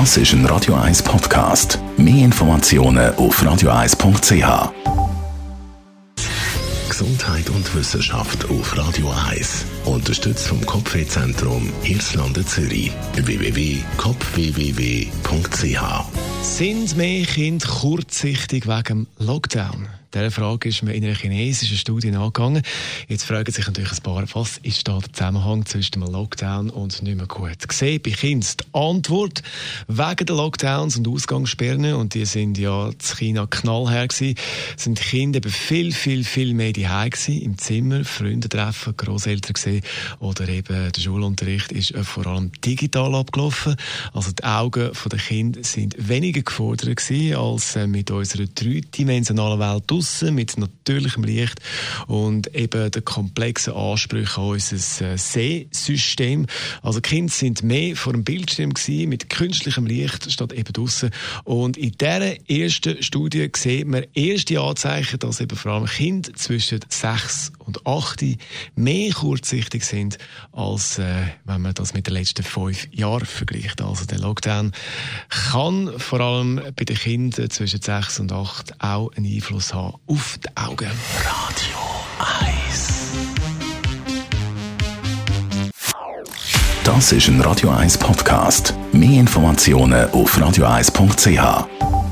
Das ist ein Radio 1 Podcast. Mehr Informationen auf radio1.ch. Gesundheit und Wissenschaft auf Radio 1. Unterstützt vom Kopfwehzentrum Irlande Zürich. www.kopfwww.ch Sind mehr Kinder kurzsichtig wegen dem Lockdown? Dieser Frage ist mir in einer chinesischen Studie nachgegangen. Jetzt fragen sich natürlich ein paar, was ist da der Zusammenhang zwischen dem Lockdown und nicht mehr gut gesehen? Bei Kindern die Antwort wegen der Lockdowns und Ausgangssperren, und die sind ja in China knallher gewesen, sind die Kinder eben viel, viel, viel mehr daheim gewesen, im Zimmer, Freunde treffen, Großeltern gesehen oder eben der Schulunterricht ist vor allem digital abgelaufen. Also die Augen der Kinder sind weniger gefordert gewesen als äh, mit unserer dreidimensionalen Welt draussen mit natürlichem Licht und eben den komplexen Ansprüchen an unser äh, Sehsystem. Also Kinder sind mehr vor dem Bildschirm gewesen, mit künstlichem Licht statt eben draussen. Und in dieser ersten Studie sieht man erste Anzeichen, dass eben vor allem Kinder zwischen 6 und 8 mehr kurzsichtig sind, als äh, wenn man das mit den letzten fünf Jahren vergleicht. Also der Lockdown kann vor allem bei den Kindern zwischen 6 und 8 auch einen Einfluss haben auf die Augen. Radio 1. Das ist ein Radio 1 Podcast. Mehr Informationen auf radio1.ch.